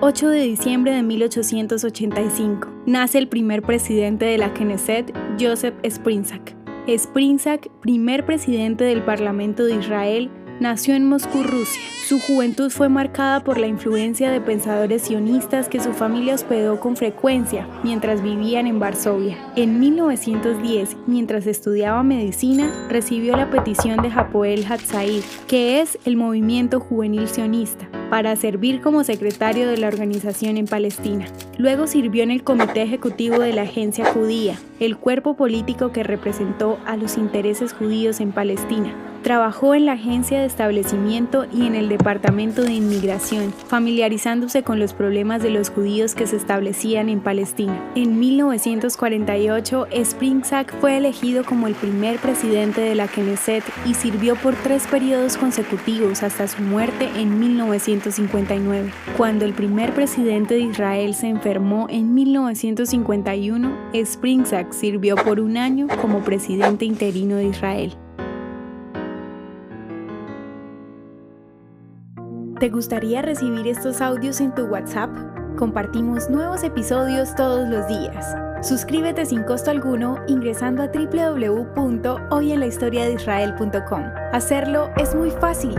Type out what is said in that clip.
8 de diciembre de 1885. Nace el primer presidente de la Knesset, Joseph Sprinzak. Sprinzak, primer presidente del Parlamento de Israel, nació en Moscú, Rusia. Su juventud fue marcada por la influencia de pensadores sionistas que su familia hospedó con frecuencia mientras vivían en Varsovia. En 1910, mientras estudiaba medicina, recibió la petición de Hapoel Hatzair, que es el movimiento juvenil sionista, para servir como secretario de la organización en Palestina. Luego sirvió en el comité ejecutivo de la Agencia Judía, el cuerpo político que representó a los intereses judíos en Palestina. Trabajó en la agencia de establecimiento y en el departamento de inmigración, familiarizándose con los problemas de los judíos que se establecían en Palestina. En 1948, Springsack fue elegido como el primer presidente de la Knesset y sirvió por tres periodos consecutivos hasta su muerte en 1959. Cuando el primer presidente de Israel se enfermó en 1951, Springsack sirvió por un año como presidente interino de Israel. ¿Te gustaría recibir estos audios en tu WhatsApp? Compartimos nuevos episodios todos los días. Suscríbete sin costo alguno ingresando a www.hoyenlahistoriadeisrael.com. Hacerlo es muy fácil.